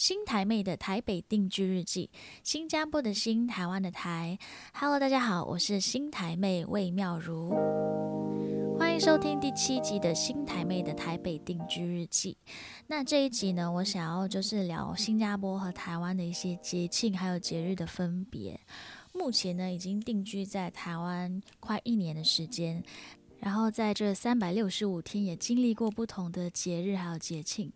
新台妹的台北定居日记，新加坡的新，台湾的台。Hello，大家好，我是新台妹魏妙如，欢迎收听第七集的新台妹的台北定居日记。那这一集呢，我想要就是聊新加坡和台湾的一些节庆还有节日的分别。目前呢，已经定居在台湾快一年的时间，然后在这三百六十五天也经历过不同的节日还有节庆。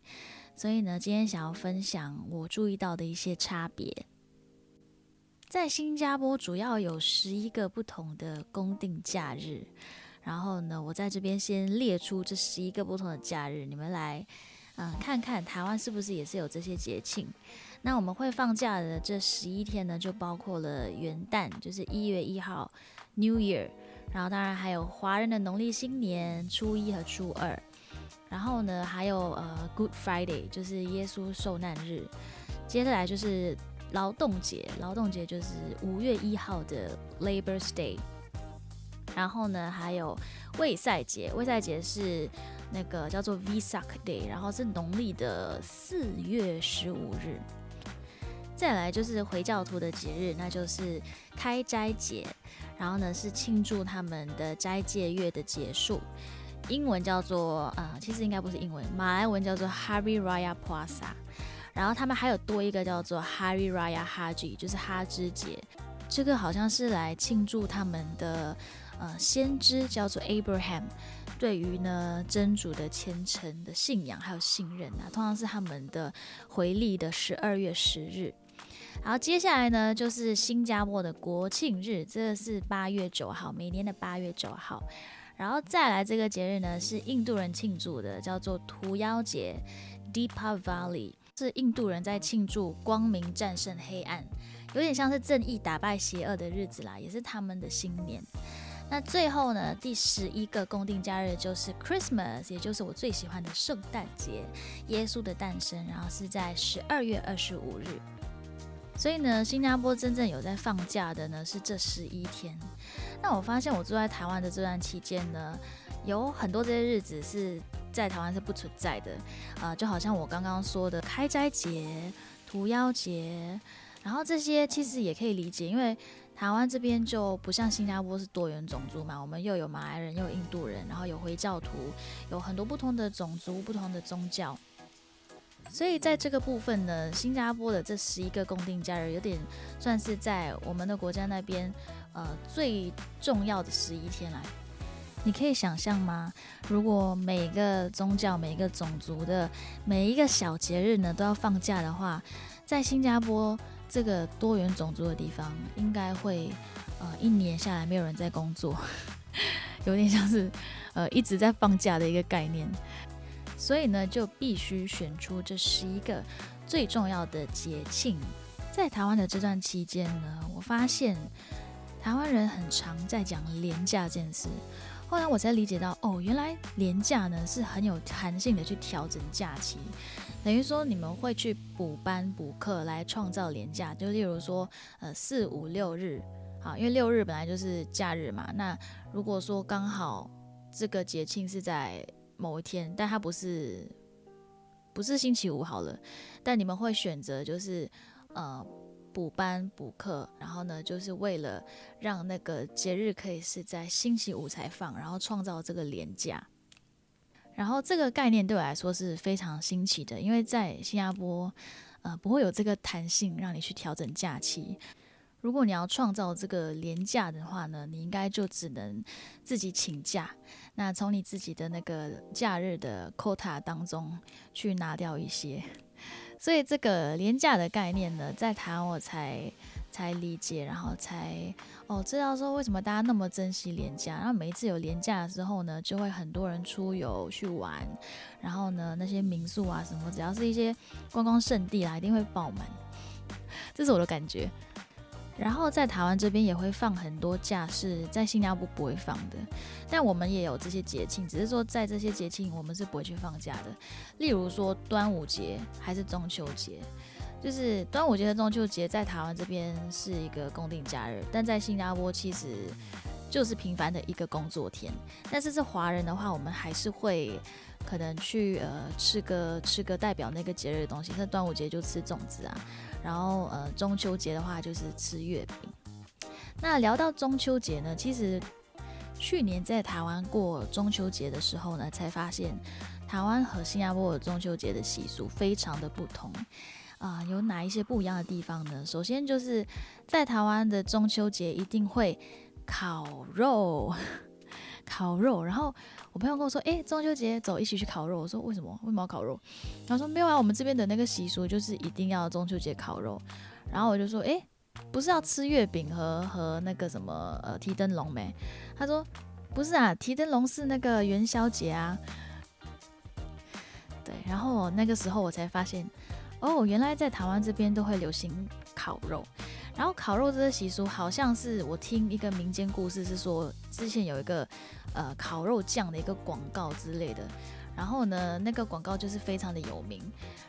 所以呢，今天想要分享我注意到的一些差别。在新加坡主要有十一个不同的公定假日，然后呢，我在这边先列出这十一个不同的假日，你们来嗯看看台湾是不是也是有这些节庆。那我们会放假的这十一天呢，就包括了元旦，就是一月一号 New Year，然后当然还有华人的农历新年初一和初二。然后呢，还有呃，Good Friday，就是耶稣受难日。接下来就是劳动节，劳动节就是五月一号的 Labor Day。然后呢，还有卫赛节，卫赛节是那个叫做 Vesak Day，然后是农历的四月十五日。再来就是回教徒的节日，那就是开斋节，然后呢是庆祝他们的斋戒月的结束。英文叫做呃，其实应该不是英文，马来文叫做 Hari Raya Puasa，然后他们还有多一个叫做 Hari Raya Haji，就是哈芝节，这个好像是来庆祝他们的呃先知叫做 Abraham，对于呢真主的虔诚的信仰还有信任啊，通常是他们的回历的十二月十日。然后接下来呢就是新加坡的国庆日，这个是八月九号，每年的八月九号。然后再来这个节日呢，是印度人庆祝的，叫做屠妖节 （Deepavali），是印度人在庆祝光明战胜黑暗，有点像是正义打败邪恶的日子啦，也是他们的新年。那最后呢，第十一个公定假日就是 Christmas，也就是我最喜欢的圣诞节，耶稣的诞生，然后是在十二月二十五日。所以呢，新加坡真正有在放假的呢，是这十一天。那我发现我住在台湾的这段期间呢，有很多这些日子是在台湾是不存在的，啊，就好像我刚刚说的开斋节、屠妖节，然后这些其实也可以理解，因为台湾这边就不像新加坡是多元种族嘛，我们又有马来人，又有印度人，然后有回教徒，有很多不同的种族、不同的宗教。所以在这个部分呢，新加坡的这十一个公定假日，有点算是在我们的国家那边，呃，最重要的十一天来。你可以想象吗？如果每个宗教、每个种族的每一个小节日呢都要放假的话，在新加坡这个多元种族的地方，应该会呃一年下来没有人在工作，有点像是呃一直在放假的一个概念。所以呢，就必须选出这十一个最重要的节庆。在台湾的这段期间呢，我发现台湾人很常在讲廉价这件事。后来我才理解到，哦，原来廉价呢是很有弹性的去调整假期。等于说你们会去补班补课来创造廉价，就例如说，呃，四五六日，好，因为六日本来就是假日嘛。那如果说刚好这个节庆是在某一天，但它不是不是星期五好了，但你们会选择就是呃补班补课，然后呢就是为了让那个节日可以是在星期五才放，然后创造这个廉价。然后这个概念对我来说是非常新奇的，因为在新加坡呃不会有这个弹性让你去调整假期。如果你要创造这个廉价的话呢，你应该就只能自己请假。那从你自己的那个假日的 quota 当中去拿掉一些。所以这个廉价的概念呢，在台湾我才才理解，然后才哦知道说为什么大家那么珍惜廉价。然后每一次有廉价的时候呢，就会很多人出游去玩，然后呢那些民宿啊什么，只要是一些观光胜地啊，一定会爆满。这是我的感觉。然后在台湾这边也会放很多假，是在新加坡不会放的。但我们也有这些节庆，只是说在这些节庆我们是不会去放假的。例如说端午节还是中秋节，就是端午节和中秋节在台湾这边是一个公定假日，但在新加坡其实就是平凡的一个工作天。但是是华人的话，我们还是会可能去呃吃个吃个代表那个节日的东西。那端午节就吃粽子啊，然后呃中秋节的话就是吃月饼。那聊到中秋节呢，其实去年在台湾过中秋节的时候呢，才发现台湾和新加坡的中秋节的习俗非常的不同啊。有哪一些不一样的地方呢？首先就是在台湾的中秋节一定会烤肉，烤肉。然后我朋友跟我说：“诶，中秋节走，一起去烤肉。”我说：“为什么？为什么要烤肉？”他说：“没有啊，我们这边的那个习俗就是一定要中秋节烤肉。”然后我就说：“诶。”不是要吃月饼和和那个什么呃提灯笼没？他说不是啊，提灯笼是那个元宵节啊。对，然后那个时候我才发现，哦，原来在台湾这边都会流行烤肉。然后烤肉这个习俗，好像是我听一个民间故事是说，之前有一个呃烤肉酱的一个广告之类的。然后呢，那个广告就是非常的有名，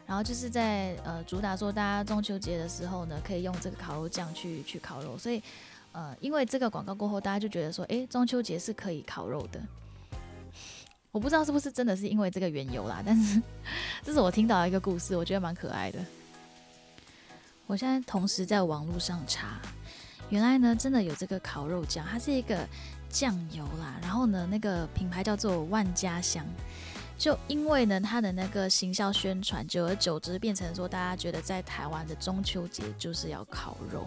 然后就是在呃主打说大家中秋节的时候呢，可以用这个烤肉酱去去烤肉，所以呃因为这个广告过后，大家就觉得说，诶，中秋节是可以烤肉的。我不知道是不是真的是因为这个缘由啦，但是 这是我听到一个故事，我觉得蛮可爱的。我现在同时在网络上查，原来呢真的有这个烤肉酱，它是一个酱油啦，然后呢那个品牌叫做万家香。就因为呢，它的那个行销宣传，久而久之变成说，大家觉得在台湾的中秋节就是要烤肉。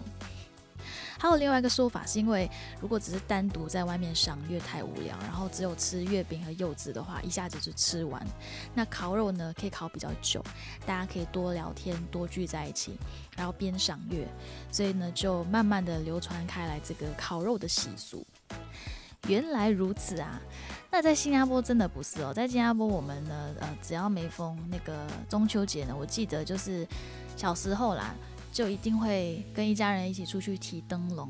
还有另外一个说法，是因为如果只是单独在外面赏月太无聊，然后只有吃月饼和柚子的话，一下子就吃完。那烤肉呢，可以烤比较久，大家可以多聊天，多聚在一起，然后边赏月，所以呢，就慢慢的流传开来这个烤肉的习俗。原来如此啊！那在新加坡真的不是哦，在新加坡我们呢，呃，只要没封那个中秋节呢，我记得就是小时候啦，就一定会跟一家人一起出去提灯笼，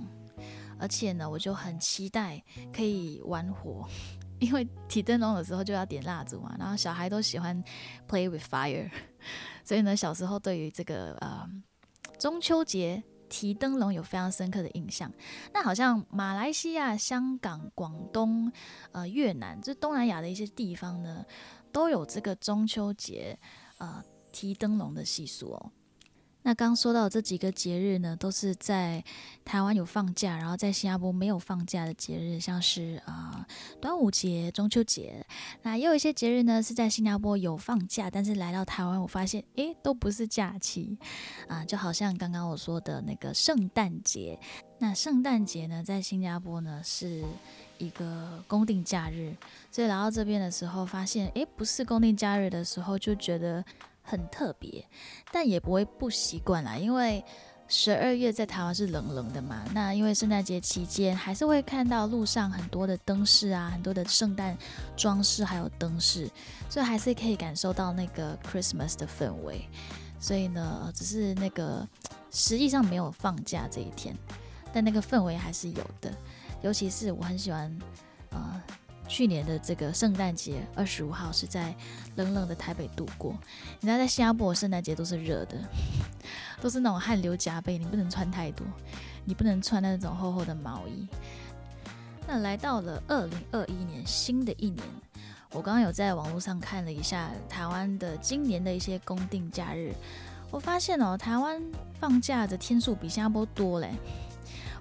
而且呢，我就很期待可以玩火，因为提灯笼的时候就要点蜡烛嘛，然后小孩都喜欢 play with fire，所以呢，小时候对于这个呃中秋节。提灯笼有非常深刻的印象。那好像马来西亚、香港、广东、呃越南，这东南亚的一些地方呢，都有这个中秋节呃提灯笼的习俗哦。那刚说到这几个节日呢，都是在台湾有放假，然后在新加坡没有放假的节日，像是啊端午节、中秋节。那也有一些节日呢是在新加坡有放假，但是来到台湾，我发现诶都不是假期啊，就好像刚刚我说的那个圣诞节。那圣诞节呢，在新加坡呢是一个公定假日，所以来到这边的时候，发现诶不是公定假日的时候，就觉得。很特别，但也不会不习惯啦。因为十二月在台湾是冷冷的嘛。那因为圣诞节期间，还是会看到路上很多的灯饰啊，很多的圣诞装饰，还有灯饰，所以还是可以感受到那个 Christmas 的氛围。所以呢，只是那个实际上没有放假这一天，但那个氛围还是有的。尤其是我很喜欢，呃。去年的这个圣诞节二十五号是在冷冷的台北度过。你知道在新加坡圣诞节都是热的，都是那种汗流浃背，你不能穿太多，你不能穿那种厚厚的毛衣。那来到了二零二一年新的一年，我刚刚有在网络上看了一下台湾的今年的一些公定假日，我发现哦，台湾放假的天数比新加坡多嘞。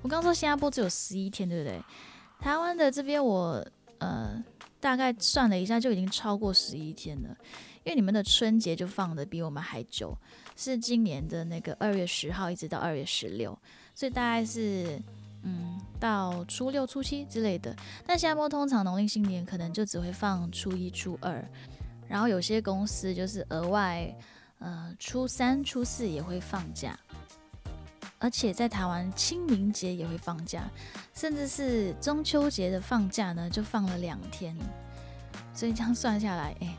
我刚说新加坡只有十一天，对不对？台湾的这边我。呃，大概算了一下，就已经超过十一天了。因为你们的春节就放的比我们还久，是今年的那个二月十号一直到二月十六，所以大概是嗯到初六、初七之类的。但新加坡通常农历新年可能就只会放初一、初二，然后有些公司就是额外呃初三、初四也会放假。而且在台湾清明节也会放假，甚至是中秋节的放假呢，就放了两天。所以这样算下来，哎，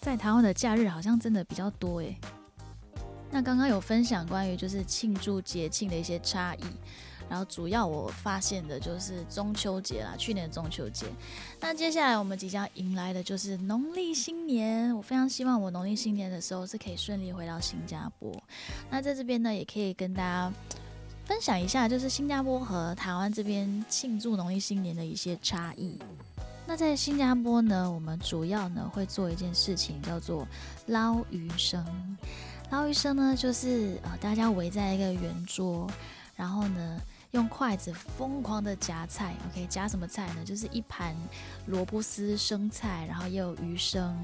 在台湾的假日好像真的比较多哎。那刚刚有分享关于就是庆祝节庆的一些差异。然后主要我发现的就是中秋节啦，去年的中秋节。那接下来我们即将迎来的就是农历新年。我非常希望我农历新年的时候是可以顺利回到新加坡。那在这边呢，也可以跟大家分享一下，就是新加坡和台湾这边庆祝农历新年的一些差异。那在新加坡呢，我们主要呢会做一件事情，叫做捞鱼生。捞鱼生呢，就是呃大家围在一个圆桌，然后呢。用筷子疯狂的夹菜，OK，夹什么菜呢？就是一盘萝卜丝生菜，然后也有鱼生，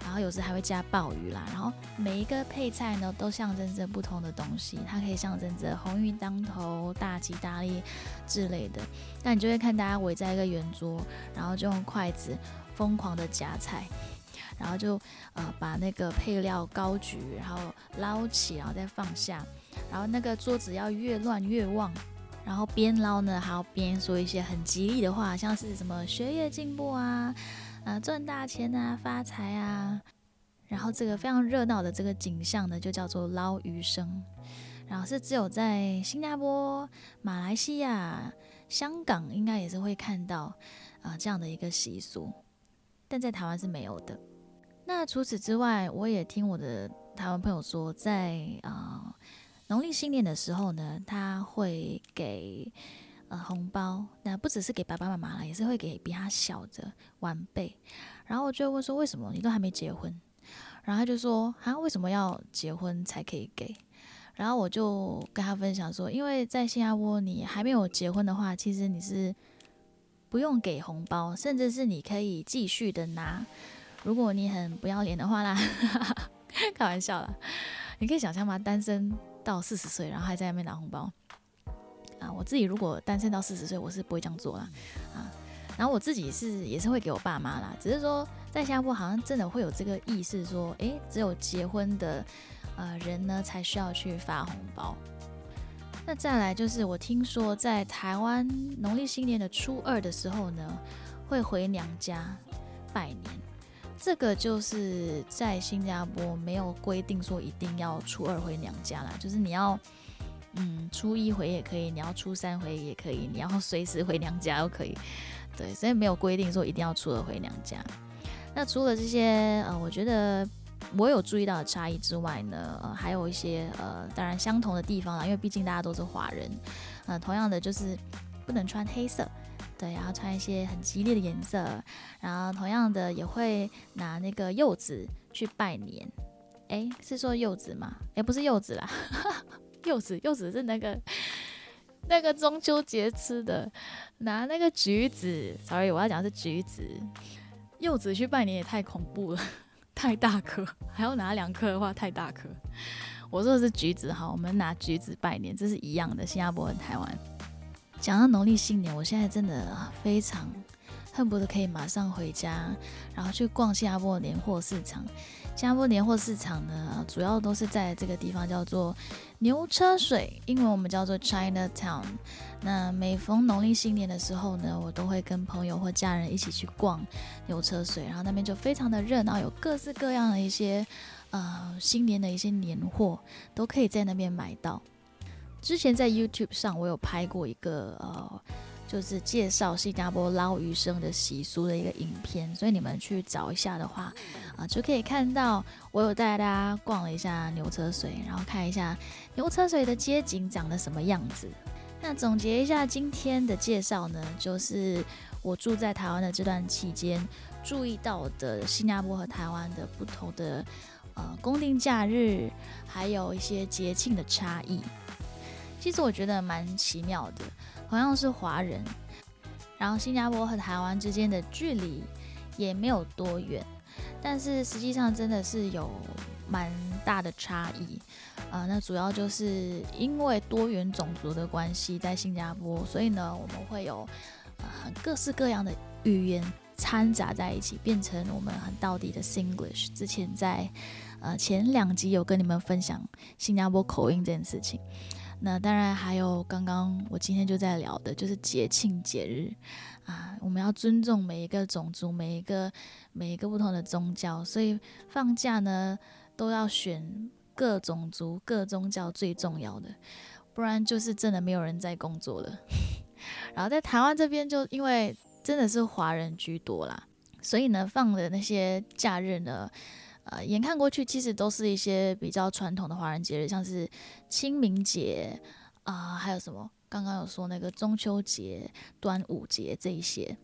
然后有时还会加鲍鱼啦。然后每一个配菜呢，都象征着不同的东西，它可以象征着鸿运当头、大吉大利之类的。那你就会看大家围在一个圆桌，然后就用筷子疯狂的夹菜，然后就呃把那个配料高举，然后捞起，然后再放下，然后那个桌子要越乱越旺。然后边捞呢，还要边说一些很吉利的话，像是什么学业进步啊，啊赚大钱啊，发财啊。然后这个非常热闹的这个景象呢，就叫做捞鱼生。然后是只有在新加坡、马来西亚、香港应该也是会看到啊这样的一个习俗，但在台湾是没有的。那除此之外，我也听我的台湾朋友说，在啊。农历新年的时候呢，他会给呃红包，那不只是给爸爸妈妈了，也是会给比他小的晚辈。然后我就问说，为什么你都还没结婚？然后他就说，啊，为什么要结婚才可以给？然后我就跟他分享说，因为在新加坡，你还没有结婚的话，其实你是不用给红包，甚至是你可以继续的拿。如果你很不要脸的话啦，开玩笑啦，你可以想象吗？单身。到四十岁，然后还在外面拿红包啊！我自己如果单身到四十岁，我是不会这样做啦啊。然后我自己是也是会给我爸妈啦，只是说在新加坡好像真的会有这个意识，说诶，只有结婚的呃人呢才需要去发红包。那再来就是我听说在台湾农历新年的初二的时候呢，会回娘家拜年。这个就是在新加坡没有规定说一定要初二回娘家啦，就是你要，嗯，初一回也可以，你要初三回也可以，你要随时回娘家都可以，对，所以没有规定说一定要初二回娘家。那除了这些呃，我觉得我有注意到的差异之外呢，呃，还有一些呃，当然相同的地方啦，因为毕竟大家都是华人，呃，同样的就是不能穿黑色。对，然后穿一些很激烈的颜色，然后同样的也会拿那个柚子去拜年。哎，是说柚子吗？哎，不是柚子啦，柚子，柚子是那个那个中秋节吃的。拿那个橘子，sorry，我要讲的是橘子。柚子去拜年也太恐怖了，太大颗，还要拿两颗的话太大颗。我说的是橘子哈，我们拿橘子拜年，这是一样的，新加坡和台湾。讲到农历新年，我现在真的非常恨不得可以马上回家，然后去逛新加坡年货市场。新加坡年货市场呢，主要都是在这个地方叫做牛车水，英文我们叫做 China Town。那每逢农历新年的时候呢，我都会跟朋友或家人一起去逛牛车水，然后那边就非常的热闹，有各式各样的一些呃新年的一些年货都可以在那边买到。之前在 YouTube 上，我有拍过一个呃，就是介绍新加坡捞鱼生的习俗的一个影片，所以你们去找一下的话，啊，就可以看到我有带大家逛了一下牛车水，然后看一下牛车水的街景长得什么样子。那总结一下今天的介绍呢，就是我住在台湾的这段期间，注意到的新加坡和台湾的不同的呃公定假日，还有一些节庆的差异。其实我觉得蛮奇妙的，同样是华人，然后新加坡和台湾之间的距离也没有多远，但是实际上真的是有蛮大的差异啊。那主要就是因为多元种族的关系，在新加坡，所以呢，我们会有呃各式各样的语言掺杂在一起，变成我们很到底的 Singlish。之前在呃前两集有跟你们分享新加坡口音这件事情。那当然还有刚刚我今天就在聊的，就是节庆节日啊，我们要尊重每一个种族，每一个每一个不同的宗教，所以放假呢都要选各种族、各宗教最重要的，不然就是真的没有人在工作了。然后在台湾这边，就因为真的是华人居多啦，所以呢放的那些假日呢。呃，眼看过去，其实都是一些比较传统的华人节日，像是清明节啊，还有什么？刚刚有说那个中秋节、端午节这一些。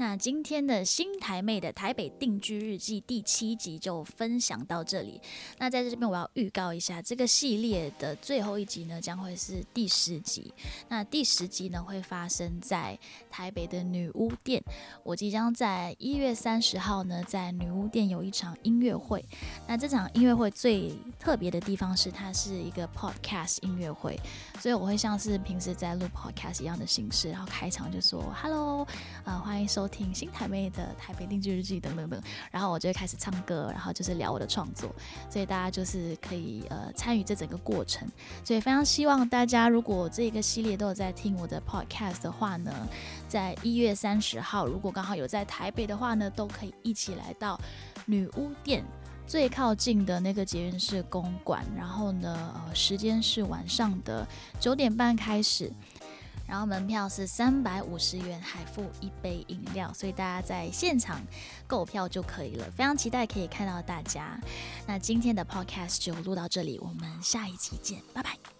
那今天的新台妹的台北定居日记第七集就分享到这里。那在这边我要预告一下，这个系列的最后一集呢，将会是第十集。那第十集呢，会发生在台北的女巫店。我即将在一月三十号呢，在女巫店有一场音乐会。那这场音乐会最特别的地方是，它是一个 podcast 音乐会，所以我会像是平时在录 podcast 一样的形式，然后开场就说 “hello”，啊，欢迎收。听新台妹的台北定居日记等等等，然后我就开始唱歌，然后就是聊我的创作，所以大家就是可以呃参与这整个过程。所以非常希望大家，如果这个系列都有在听我的 podcast 的话呢，在一月三十号，如果刚好有在台北的话呢，都可以一起来到女巫店最靠近的那个捷运式公馆，然后呢，呃，时间是晚上的九点半开始。然后门票是三百五十元，还附一杯饮料，所以大家在现场购票就可以了。非常期待可以看到大家。那今天的 podcast 就录到这里，我们下一期见，拜拜。